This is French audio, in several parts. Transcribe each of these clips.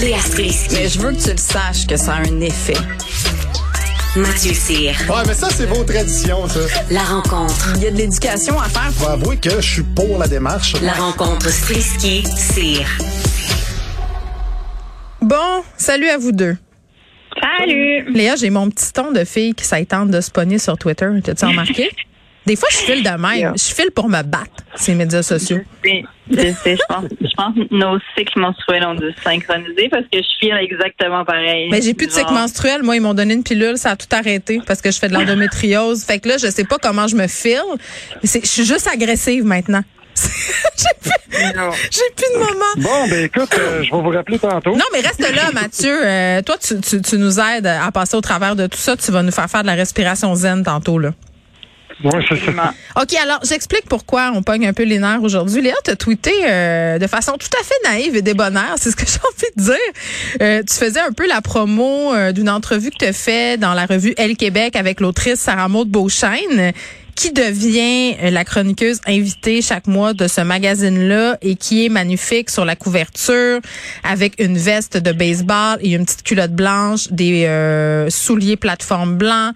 Léa Strisky. Mais je veux que tu le saches que ça a un effet. Mathieu Cyr. Ouais, mais ça, c'est vos traditions, ça. La rencontre. Il y a de l'éducation à faire. Faut avouer que je suis pour la démarche. La rencontre Strisky-Cyr. Bon, salut à vous deux. Salut! Léa, j'ai mon petit ton de fille qui s'attend de se pogner sur Twitter. T'as-tu remarqué? Des fois, je file de même. Je file pour me battre, ces médias sociaux. Je sais, je pense, je pense que nos cycles menstruels ont dû se synchroniser parce que je file exactement pareil. Mais j'ai plus de cycle menstruel. Moi, ils m'ont donné une pilule, ça a tout arrêté parce que je fais de l'endométriose. Fait que là, je sais pas comment je me file. Mais c'est- Je suis juste agressive maintenant. j'ai plus, plus de moment. Bon, ben écoute, euh, je vais vous rappeler tantôt. Non, mais reste là, Mathieu. Euh, toi, tu, tu, tu nous aides à passer au travers de tout ça. Tu vas nous faire faire de la respiration zen tantôt, là. C'est ça. OK, alors j'explique pourquoi on pogne un peu les nerfs aujourd'hui. Léa, tu as tweeté euh, de façon tout à fait naïve et débonnaire, c'est ce que j'ai envie de dire. Euh, tu faisais un peu la promo euh, d'une entrevue que tu as fait dans la revue Elle Québec avec l'autrice Sarah Maud Beauchesne qui devient euh, la chroniqueuse invitée chaque mois de ce magazine-là et qui est magnifique sur la couverture avec une veste de baseball et une petite culotte blanche, des euh, souliers plateforme blancs.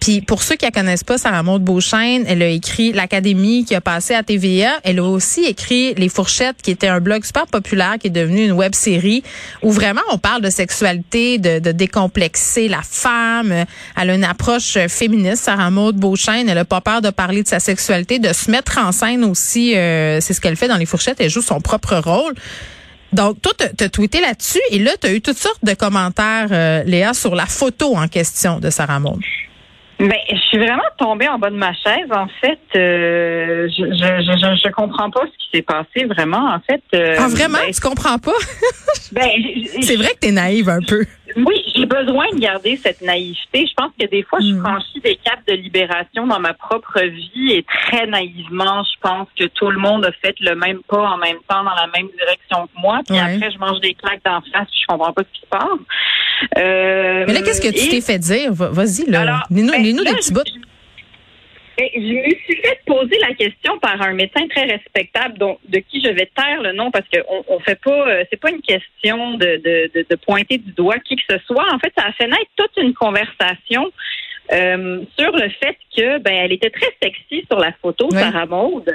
Puis pour ceux qui la connaissent pas, Sarah Maud Beauchesne, elle a écrit l'Académie qui a passé à TVA. Elle a aussi écrit Les Fourchettes, qui était un blog super populaire, qui est devenu une web série où vraiment on parle de sexualité, de, de décomplexer la femme. Elle a une approche féministe, Sarah Maud Beauchesne. Elle a pas peur de parler de sa sexualité, de se mettre en scène aussi. euh, c'est ce qu'elle fait dans Les Fourchettes. Elle joue son propre rôle. Donc, toi, t'as as tweeté là-dessus et là, tu as eu toutes sortes de commentaires, euh, Léa, sur la photo en question de Sarah Maud. Ben, je suis vraiment tombée en bas de ma chaise. En fait, euh, je, je, je, je comprends pas ce qui s'est passé vraiment. En fait, euh, Ah, vraiment? ben, tu comprends pas? ben, c'est vrai que t'es naïve un peu. Oui, j'ai besoin de garder cette naïveté. Je pense que des fois, je Mm. franchis des caps de libération dans ma propre vie et très naïvement, je pense que tout le monde a fait le même pas en même temps dans la même direction que moi. Puis Ouais. après, je mange des claques d'en face puis je comprends pas ce qui se passe. Euh, Mais là, qu'est-ce que tu et- t'es fait dire? Va- Vas-y, là. Alors, Lis-nous ben, des petits bouts. Ben, je me suis fait poser la question par un médecin très respectable, dont, de qui je vais taire le nom parce qu'on on fait pas, euh, c'est pas une question de, de, de, de pointer du doigt qui que ce soit. En fait, ça a fait naître toute une conversation euh, sur le fait que ben elle était très sexy sur la photo, Oui. Sarah Maud.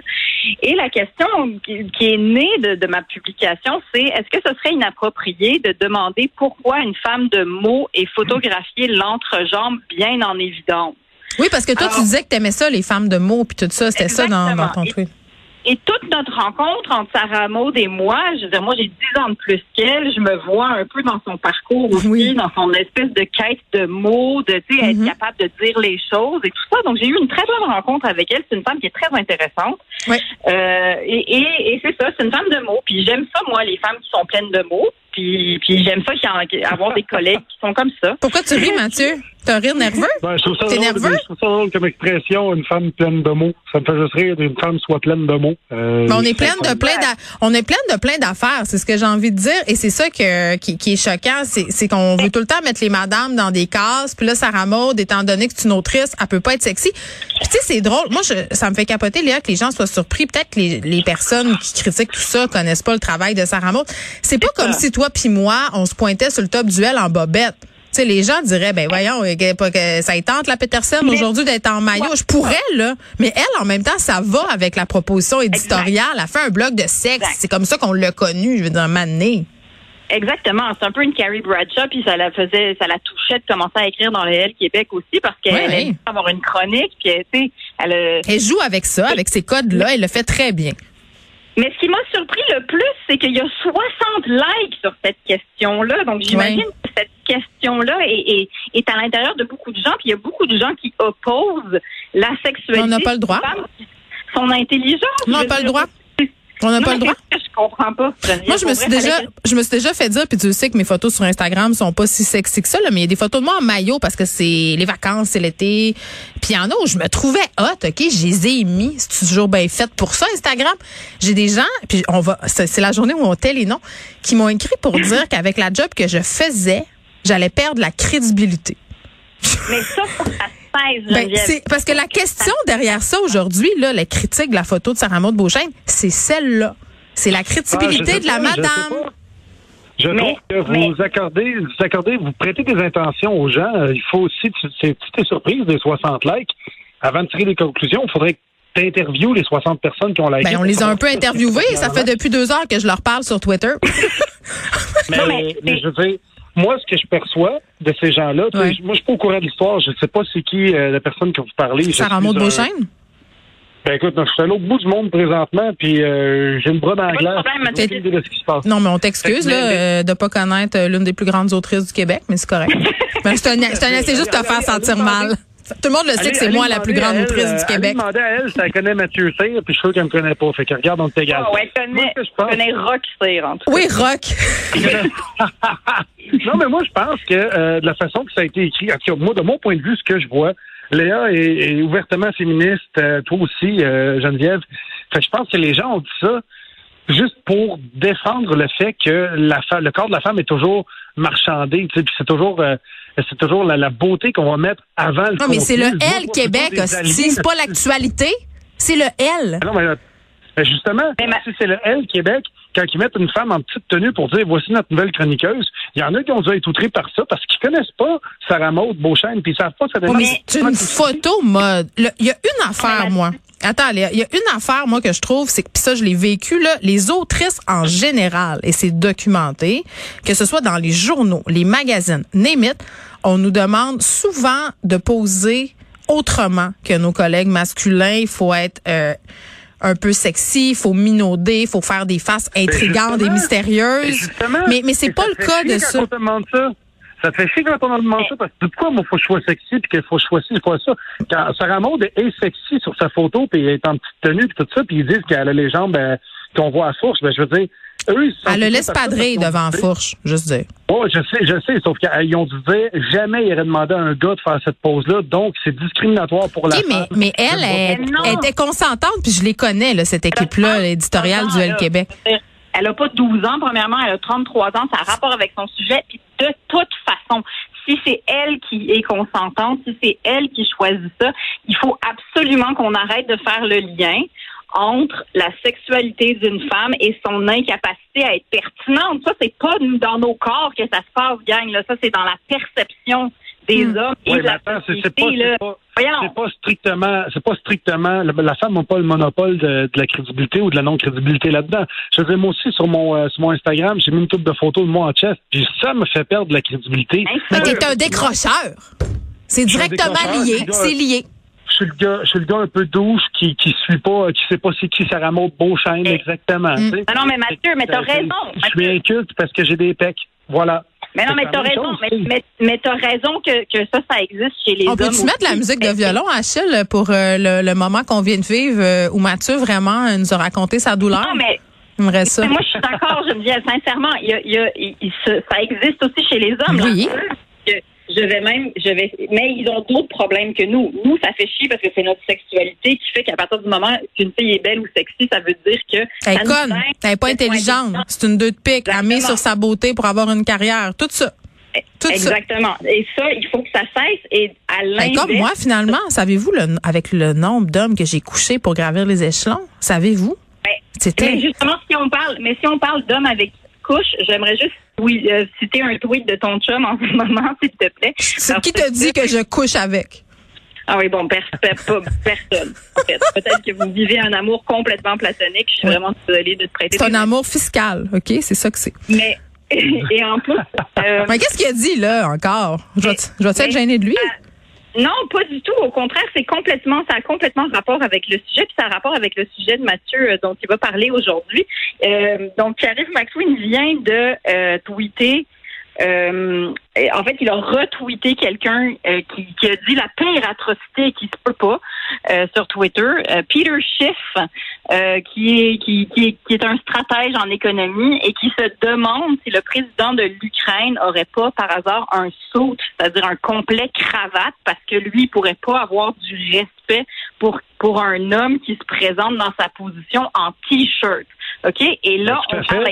Et la question qui, qui est née de, de ma publication, c'est est-ce que ce serait inapproprié de demander pourquoi une femme de mots est photographiée l'entrejambe bien en évidence? Oui, parce que toi, tu disais que t'aimais ça, les femmes de mots, puis tout ça. C'était ça dans, dans ton tweet. Et toute notre rencontre entre Sarah Maud et moi, je veux dire, moi j'ai 10 ans de plus qu'elle, je me vois un peu dans son parcours aussi, Oui. dans son espèce de quête de mots, de tu sais, Mhm. être capable de dire les choses et tout ça. Donc j'ai eu une très bonne rencontre avec elle. C'est une femme qui est très intéressante. Oui. Euh, et et, et c'est ça, c'est une femme de mots. Puis j'aime ça, moi, les femmes qui sont pleines de mots. Puis, puis j'aime ça qu'il y en- avoir des collègues qui sont comme ça. Pourquoi tu ris, Mathieu? T'as un rire nerveux? Ben, je trouve ça T'es drôle, nerveux? je trouve ça drôle comme expression, une femme pleine de mots. Ça me fait juste rire qu'une femme soit pleine de mots. Euh, Mais on est c'est plein de plein d'a- on est plein de plein d'affaires, c'est ce que j'ai envie de dire et c'est ça que qui, qui est choquant, c'est c'est qu'on veut tout le temps mettre les madames dans des cases, puis là Sarah Maud étant donné que c'est une autrice, elle peut pas être sexy. Puis tu sais c'est drôle, moi je, ça me fait capoter Léa que les gens soient surpris, peut-être que les, les personnes qui critiquent tout ça connaissent pas le travail de Sarah Maud. C'est pas comme si toi puis moi on se pointait sur le top duel en bobette. Tu sais, les gens diraient, ben voyons, euh, ça y tente la Peterson aujourd'hui d'être en maillot. Je pourrais, là. Mais elle, en même temps, ça va avec la proposition éditoriale. Elle fait un blog de sexe. C'est comme ça qu'on l'a connu, je veux dire, mané. Exactement, c'est un peu une Carrie Bradshaw, puis ça la faisait, ça la touchait de commencer à écrire dans le L Québec aussi parce qu'elle Ouais, ouais. aime avoir une chronique, puis elle, tu sais, elle. a- Elle joue avec ça, avec ces codes-là. Elle le fait très bien. Mais ce qui m'a surpris le plus, c'est qu'il y a 60 likes sur cette question-là. Donc j'imagine que cette question-là est, est, est à l'intérieur de beaucoup de gens, puis il y a beaucoup de gens qui opposent la sexualité. On n'a pas le droit. Son intelligence. On n'a pas le droit. On n'a pas le droit? Je comprends pas. Moi, je me suis déjà, fallait je me suis déjà fait dire, puis tu sais que mes photos sur Instagram sont pas si sexy que ça, là, mais il y a des photos de moi en maillot parce que c'est les vacances, c'est l'été. Puis il y en a où je me trouvais hot, ok, je les ai mis. C'est toujours bien fait pour ça, Instagram. J'ai des gens, puis on va, c'est la journée où on tait les noms, qui m'ont écrit pour dire qu'avec la job que je faisais, j'allais perdre la crédibilité. Mais ça, Ben, c'est parce que la question derrière ça aujourd'hui, là, la critique de la photo de Sarah Maud Beauchesne, c'est celle-là. C'est la crédibilité Ah, je de la pas, je madame. pas. Je Mais- trouve que vous accordez, vous accordez, vous prêtez des intentions aux gens. Euh, Il faut aussi, tu- c'est- si t'es surprise des 60 likes, avant de tirer des conclusions, il faudrait que tu interviewes les 60 personnes qui ont liké. Ben, on les a un peu interviewés. Ça fait depuis deux heures que je leur parle sur Twitter. Mais, Non, mais mais c'est- je veux dire, moi, ce que je perçois de ces gens-là, tu Ouais. moi, je suis pas au courant de l'histoire. Je ne sais pas c'est qui euh, la personne que vous parlez. Je Sarah Maud un- Beauchesne. Ben écoute, je suis à l'autre bout du monde présentement, puis euh, j'ai une brosse dans la Pas de glace. de ce qui se passe. Non, mais on t'excuse euh, de pas connaître euh, l'une des plus grandes autrices du Québec, mais c'est correct. Ben, c'est un- c'est un- c'est juste te faire sentir mal. Tout le monde le sait que c'est moi la plus grande autrice du euh, Québec. Allez demander à elle si elle connaît Mathieu Cyr, puis je suis sûr qu'elle me connaît pas. Fait que regarde, on t'égale. Ah ouais, je que je pense- je connais Rock Cyr, en tout cas. Oui, Rock. non, mais moi, je pense que euh, de la façon que ça a été écrit, en tout cas, moi, de mon point de vue, ce que je vois, Léa est, est ouvertement féministe, euh, toi aussi, euh, Geneviève. Fait que je pense que les gens ont dit ça juste pour défendre le fait que la le corps de la femme est toujours marchandé, tu sais, puis c'est toujours euh, c'est toujours la, la beauté qu'on va mettre avant le Non, mais c'est le L Québec, C'est pas l'actualité. C'est le L. Ah Non, mais, euh, ben, justement, Mais ma- si c'est le L Québec, quand ils mettent une femme en petite tenue pour dire voici notre nouvelle chroniqueuse, il y en a qui ont dû être outrés par ça parce qu'ils connaissent pas Sarah Maud Beauchesne, puis ils savent pas ça démarre. mais c'est une photo mode. Il y a une affaire, moi. Attends, il y a une affaire, moi, que je trouve, c'est que, puis ça, je l'ai vécu, là, les autrices en général, et c'est documenté, que ce soit dans les journaux, les magazines, name it, on nous demande souvent de poser autrement que nos collègues masculins. Il faut être euh, un peu sexy, il faut minauder, il faut faire des faces intrigantes et mystérieuses. Mais, mais c'est pas le cas de ça. ça. Ça te fait chier quand on te demande ça parce que pourquoi moi faut que je sois sexy puis qu'il faut que je sois ci, faut ça? Quand Sarah Maud est sexy sur sa photo puis elle est en petite tenue puis tout ça puis ils disent qu'elle a les jambes euh, qu'on voit à source, ben je veux dire eux ils Elle le laisse padrer devant dit- Fourche, juste dire. Oh, je sais, je sais, sauf qu'ils ont dû dire jamais il aurait demandé à un gars de faire cette pose-là, donc c'est discriminatoire pour la mais, femme. mais elle, elle, Mais non. elle était consentante, puis je les connais, là, cette équipe-là, l'éditorial du L Québec. Elle a pas 12 ans, premièrement, elle a 33 ans, ça a rapport avec son sujet. Puis de toute façon, si c'est elle qui est consentante, si c'est elle qui choisit ça, il faut absolument qu'on arrête de faire le lien entre la sexualité d'une femme et son incapacité à être pertinente. Ça, c'est pas dans nos corps que ça se passe, gang. Là. Ça, c'est dans la perception des hommes et Oui, de la attends, c'est c'est société. c'est pas, Voyons. c'est pas strictement, c'est pas strictement, la, femme n'a pas le monopole de, de la crédibilité ou de la non-crédibilité là-dedans. Je veux moi aussi, sur mon, euh, sur mon Instagram, j'ai mis une couple de photos de moi en chest, puis ça me fait perdre de la crédibilité. Mais t'es un décrocheur. C'est directement lié. C'est lié. Je suis le gars, je suis le gars un peu douche qui, qui suit pas, qui sait pas c'est qui Sarah Maud Beauchesne Eh. exactement. tu sais. Non, non, mais Mathieu, mais t'as Euh, raison. Je suis Mathieu. inculte parce que j'ai des pecs. Voilà. Mais non, mais t'as raison. chose, Mais, t'as raison que, que ça, ça existe chez les On hommes. peut-tu mettre la musique de violon, Achille, pour euh, le, le moment qu'on vient de vivre, euh, où Mathieu vraiment nous a raconté sa douleur? Non, mais, J'aimerais ça. mais moi, je suis d'accord, Geneviève, sincèrement. Il y a, il y a, il- il se- ça existe aussi chez les hommes. Oui. là. Que Je vais même, je vais, mais ils ont d'autres problèmes que nous. Nous, ça fait chier parce que c'est notre sexualité qui fait qu'à partir du moment qu'une fille est belle ou sexy, ça veut dire que. Elle ça est nous conne. aide Elle est pas intelligente. C'est une deux de pique. Elle met sur sa beauté pour avoir une carrière. Tout ça. Tout ça. Exactement. Et ça, il faut que ça cesse. Et à Ben, l'inverse. comme moi, finalement, savez-vous, le- avec le nombre d'hommes que j'ai couchés pour gravir les échelons, savez-vous? Ben, C'était. Mais justement, si on parle, mais si on parle d'hommes avec couches, j'aimerais juste oui, euh, citer un tweet de ton chum en ce moment, s'il te plaît. C'est qui te dit que je couche avec? Ah oui, bon, personne. en fait. Peut-être que vous vivez un amour complètement platonique. Je suis Oui. vraiment désolée de te prêter. C'est un amour fiscal, OK? C'est ça que c'est. Mais et en plus, euh, Mais qu'est-ce qu'il a dit, là, encore? Je vais, je vais être gênée de lui? Non, pas du tout. Au contraire, c'est complètement, ça a complètement rapport avec le sujet, puis ça a rapport avec le sujet de Mathieu euh, dont il va parler aujourd'hui. Euh, donc, McSween vient de euh, tweeter euh, en fait, il a retweeté quelqu'un euh, qui, qui a dit la pire atrocité qui se peut pas euh, sur Twitter. Euh, Peter Schiff, euh, qui, est, qui, qui, est, qui est un stratège en économie et qui se demande si le président de l'Ukraine aurait pas par hasard un saut, c'est-à-dire un complet cravate, parce que lui il pourrait pas avoir du respect pour pour un homme qui se présente dans sa position en t-shirt. OK? Et là, on parle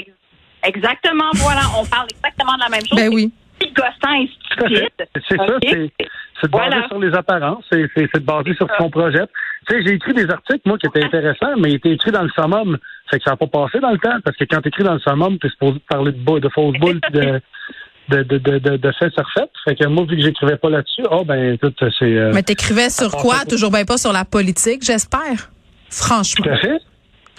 exactement, voilà, on parle exactement de la même chose. Ben oui. C'est gossant et Tout à fait. stupide. C'est ça, c'est de baser Voilà. sur les apparences, c'est de baser sur ce qu'on projette. Tu sais, j'ai écrit des articles, moi, qui étaient intéressants, mais ils étaient écrits dans le summum. Fait que ça n'a pas passé dans le temps, parce que quand tu écris dans le summum, tu es supposé parler de, de fausses boules pis de, de, de, de, de, de faits surfaits. Fait que moi, vu que j'écrivais pas là-dessus, oh ben écoute, c'est euh, Mais t'écrivais sur quoi? Toujours bien pas sur la politique, j'espère. Franchement. tout à fait.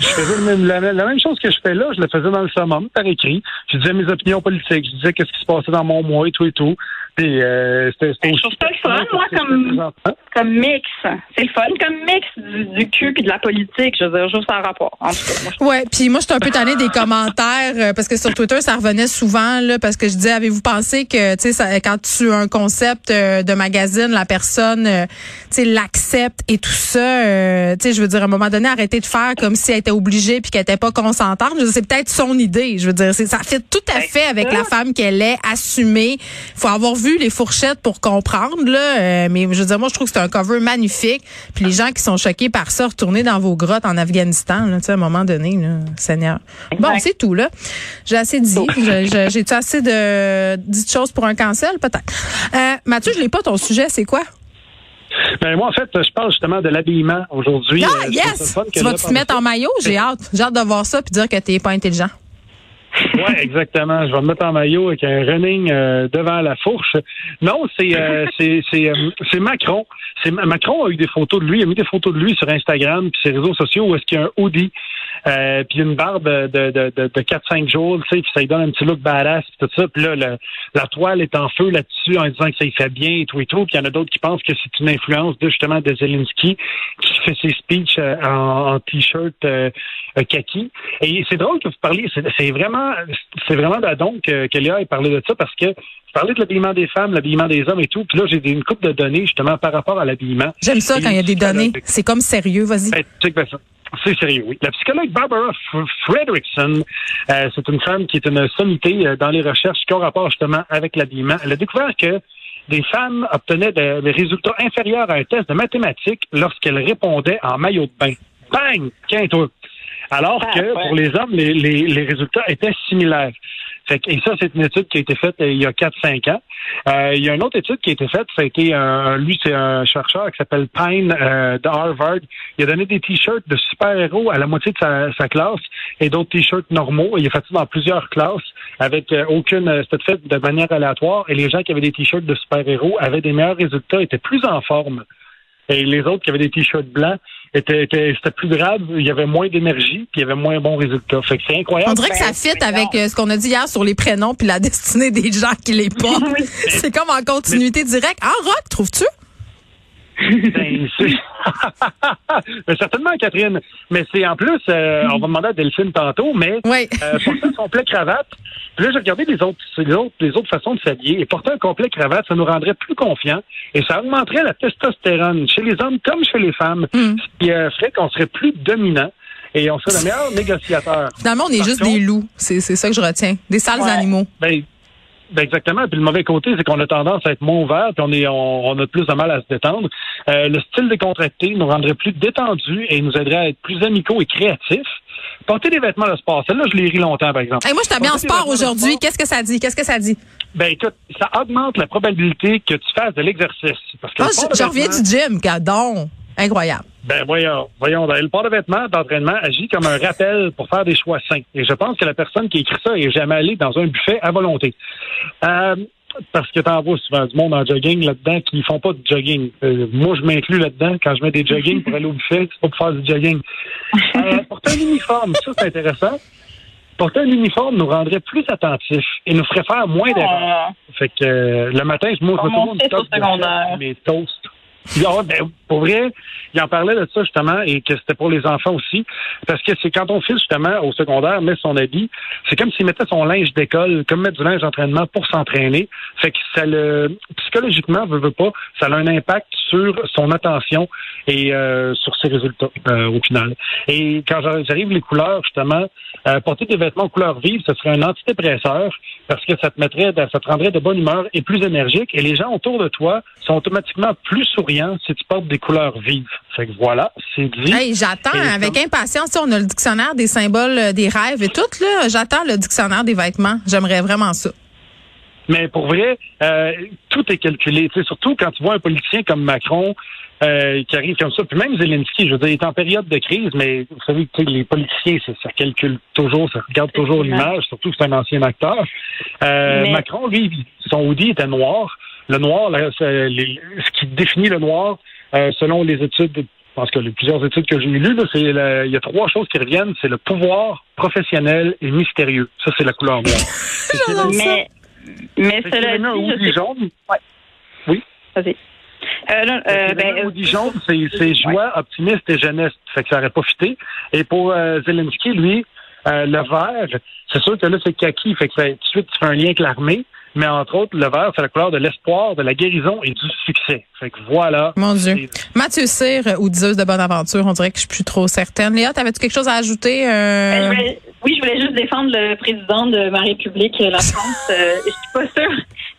Je faisais le même- la, la même chose que je fais là, je le faisais dans le summum, par écrit. Je disais mes opinions politiques, je disais qu'est-ce qui se passait dans mon mois et tout et tout. Puis euh, c'était c'était Ben, je trouve ça le fun, moi, comme- je mix. C'est le fun comme mix du, du cul puis de la politique. Je veux dire, juste en rapport. En tout cas, moi, je Ouais, puis moi j'étais un peu tannée des commentaires euh, parce que sur Twitter ça revenait souvent là parce que je disais avez-vous pensé que tu sais ça- quand tu as un concept euh, de magazine la personne euh, tu sais l'accepte et tout ça euh, tu sais je veux dire à un moment donné arrêter de faire comme si elle était obligée puis qu'elle était pas consentante, je veux dire, c'est peut-être son idée, je veux dire c'est ça fait tout à fait avec la femme qu'elle est assumée. Faut avoir vu les fourchettes pour comprendre là euh, mais je veux dire moi je trouve que c'est un cover magnifique. Puis les gens qui sont choqués par ça retournez dans vos grottes en Afghanistan là, tu sais à un moment donné là, Seigneur. Bon, c'est tout là. J'ai assez dit. J'ai-tu assez de dites choses pour un cancel? Peut-être. Euh, Mathieu, je l'ai pas ton sujet, c'est quoi? Ben moi, en fait, je parle justement de l'habillement aujourd'hui. Ah Euh, yes. Tu vas te mettre en maillot, j'ai hâte. J'ai hâte de voir ça puis dire que t'es pas intelligent. Oui, exactement. Je vais me mettre en maillot avec un running euh, devant la fourche. Non, c'est euh, c'est c'est euh, c'est Macron. C'est Macron a eu des photos de lui, il a mis des photos de lui sur Instagram puis ses réseaux sociaux où est-ce qu'il y a un hoodie euh, puis une barbe de de de, de 4-5 jours, tu sais, puis ça lui donne un petit look badass puis tout ça. Puis là, le- la toile est en feu là-dessus en disant que ça y fait bien et tout et tout. Puis il y en a d'autres qui pensent que c'est une influence de justement de Zelensky qui fait ses speeches euh, en, en t-shirt euh, euh, kaki. Et c'est drôle que vous parliez, c'est vraiment, c'est vraiment donc que, que Léa ait parlé de ça parce que je parlais de l'habillement des femmes, l'habillement des hommes et tout. Puis là, j'ai une coupe de données justement par rapport à l'habillement. J'aime ça Et quand il y a des données. C'est comme sérieux, vas-y. Ben. C'est sérieux, oui. La psychologue Barbara F- Fredrickson, euh, c'est une femme qui est une sommité euh, dans les recherches qui ont rapport justement avec l'habillement. Elle a découvert que des femmes obtenaient de- des résultats inférieurs à un test de mathématiques lorsqu'elles répondaient en maillot de bain. Bang! Toi! Alors Ah, que pour les hommes, les, les, les résultats étaient similaires. Et ça, c'est une étude qui a été faite euh, il y a 4-5 ans. Euh, il y a une autre étude qui a été faite, ça a été un, lui, c'est un chercheur qui s'appelle Pine euh, de Harvard. Il a donné des t-shirts de super-héros à la moitié de sa, sa classe et d'autres t-shirts normaux. Il a fait ça dans plusieurs classes avec euh, aucune, euh, c'était fait de manière aléatoire et les gens qui avaient des t-shirts de super-héros avaient des meilleurs résultats, étaient plus en forme. Et les autres qui avaient des t-shirts blancs, étaient, étaient- c'était plus grave, il y avait moins d'énergie, puis il y avait moins bons résultats. Fait que c'est incroyable. On dirait que ça fit avec euh, ce qu'on a dit hier sur les prénoms puis la destinée des gens qui les portent. C'est comme en continuité directe. Ah, Rock, trouves-tu? Ben, Mais certainement, Catherine. Mais c'est en plus, euh, on va demander à Delphine tantôt, mais Oui. euh, porter un complet cravate. Puis là, j'ai regardé les autres, les autres, les autres façons de s'habiller. Et porter un complet cravate, ça nous rendrait plus confiants et ça augmenterait la testostérone chez les hommes comme chez les femmes, Mm. ce qui euh, ferait qu'on serait plus dominant et on serait le meilleur négociateur. Finalement, on est Par juste contre- des loups. C'est c'est ça que je retiens. Des sales Ouais. animaux. Ben, ben exactement. Puis le mauvais côté, c'est qu'on a tendance à être moins ouvert, puis on est, on, on a plus de mal à se détendre. Euh, le style décontracté nous rendrait plus détendus et nous aiderait à être plus amicaux et créatifs. Porter des vêtements de sport, celle-là, je l'ai ri longtemps, par exemple. Hey, moi, je t'habille en sport aujourd'hui. Qu'est-ce que ça dit? Qu'est-ce que ça dit? Ben écoute, ça augmente la probabilité que tu fasses de l'exercice. Parce que Ah, je, je reviens du gym, gadon. Incroyable. Ben voyons, voyons. Le port de vêtements d'entraînement agit comme un rappel pour faire des choix sains. Et je pense que la personne qui écrit ça est jamais allée dans un buffet à volonté. Euh, parce que t'en vois souvent du monde en jogging là-dedans qui font pas de jogging. Euh, moi, je m'inclus là-dedans quand je mets des jogging pour aller au buffet, c'est pas pour faire du jogging. Euh, porter un uniforme, ça c'est intéressant. Porter un uniforme nous rendrait plus attentifs et nous ferait faire moins d'erreurs. Ah. Fait que euh, le matin, je Comme me mon tourne fils au secondaire. mes toasts. Ah, ben, pour vrai, il en parlait de ça justement et que c'était pour les enfants aussi. Parce que c'est quand on file justement au secondaire, met son habit, c'est comme s'il mettait son linge d'école, comme mettre du linge d'entraînement pour s'entraîner. Fait que ça le psychologiquement, veut, veut pas, ça a un impact sur son attention et euh, sur ses résultats euh, au final. Et quand j'arrive les couleurs, justement, euh, porter des vêtements couleur vive, ce serait un antidépresseur parce que ça te mettrait, ça te rendrait de bonne humeur et plus énergique. Et les gens autour de toi sont automatiquement plus souriants si tu portes des couleurs vives. Fait que voilà, c'est dit. Hey, j'attends Et avec impatience. On a le dictionnaire des symboles, euh, des rêves et tout. Là, j'attends le dictionnaire des vêtements. J'aimerais vraiment ça. Mais pour vrai, euh, tout est calculé. Surtout quand tu vois un politicien comme Macron euh, qui arrive comme ça, puis même Zelensky, je veux dire, il est en période de crise, mais vous savez, sais, les politiciens, ça, ça calcule toujours, ça regarde toujours l'image, surtout que c'est un ancien acteur. Euh, Mais- Macron, lui, son hoodie était noir. Le noir, là, c'est les- ce qui définit le noir, euh, selon les études, je pense que les plusieurs études que j'ai lues, c'est il y a trois choses qui reviennent, c'est le pouvoir professionnel et mystérieux. Ça, c'est la couleur noire. Mais, cela un dit, sais jaune. Vas-y. Euh, non, euh, ben, jaune, c'est c'est joie, optimiste et jeunesse. Fait que ça aurait pas fité. Et pour euh, Zelensky, lui, euh, le vert, c'est sûr que là, c'est kaki. Fait que ça, tout de suite, tu fais un lien avec l'armée. Mais entre autres, le vert, c'est la couleur de l'espoir, de la guérison et du succès. Fait que voilà. Mon Dieu. Mathieu Cyr, euh, ou diseuse de bonne aventure, on dirait que je suis plus trop certaine. Léa, t'avais-tu quelque chose à ajouter? Ben, euh? je voulais- oui, je voulais juste défendre le président de ma République, la France. Euh, je suis pas sûre.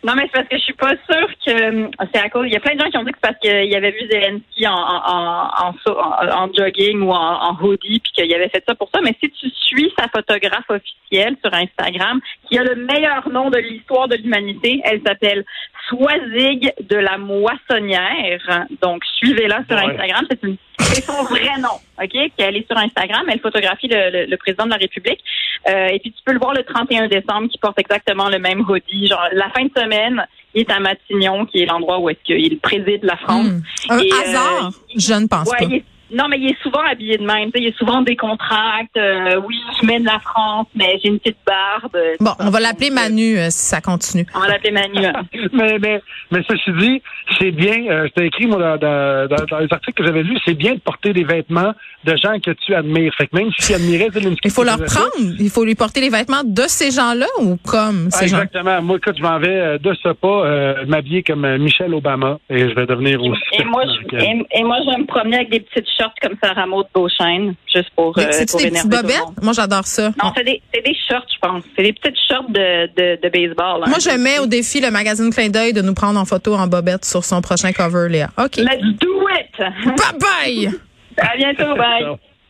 Non, mais c'est parce que je suis pas sûre que euh, c'est à cause. Il y a plein de gens qui ont dit que c'est parce qu'il avait vu Zelensky en, jogging ou en, hoodie, puis qu'il avait fait ça pour ça. Mais si tu suis sa photographe officielle sur Instagram, qui a le meilleur nom de l'histoire de l'humanité, elle s'appelle Swazig de la Moissonnière. Donc, suivez-la sur Ouais. Instagram. C'est une c'est son vrai nom, OK? Elle est sur Instagram, elle photographie le, le- le président de la République. Euh, et puis tu peux le voir le 31 décembre qui porte exactement le même hoodie. Genre la fin de semaine, il est à Matignon, qui est l'endroit où est-ce qu'il préside la France. Hmm. Un Et, euh, hasard? je ne pense Ouais, pas. il est- non, mais il est souvent habillé de même. Il est souvent décontracté. Euh, oui, je mène la France, mais j'ai une petite barbe. Bon, on va l'appeler euh, Manu euh, si ça continue. On va l'appeler Manu. hein. mais, mais, mais ceci dit, c'est bien, euh, je t'ai écrit, moi, dans, dans, dans- dans les articles que j'avais lus, c'est bien de porter des vêtements de gens que tu admires. Fait que même si tu admirais Zelensky... Il faut qui leur prendre. Il faut lui porter les vêtements de ces gens-là ou comme Ah, ces gens? Exactement. Moi, écoute, je m'en vais euh, de ce pas euh, m'habiller comme euh, Michelle Obama et je vais devenir aussi. Et moi, je, et, et moi, je vais me promener avec des petites shorts comme Sarah Maud Beauchesne, juste pour, euh, pour des énerver tout le bobettes? monde. Moi, j'adore ça. Non, c'est des, c'est des shorts, je pense. C'est des petites shorts de, de, de baseball. hein. Moi, je mets au défi le magazine Clin d'œil de nous prendre en photo en bobette sur son prochain cover, Léa. OK. Let's do it! Bye bye! à bientôt, bye!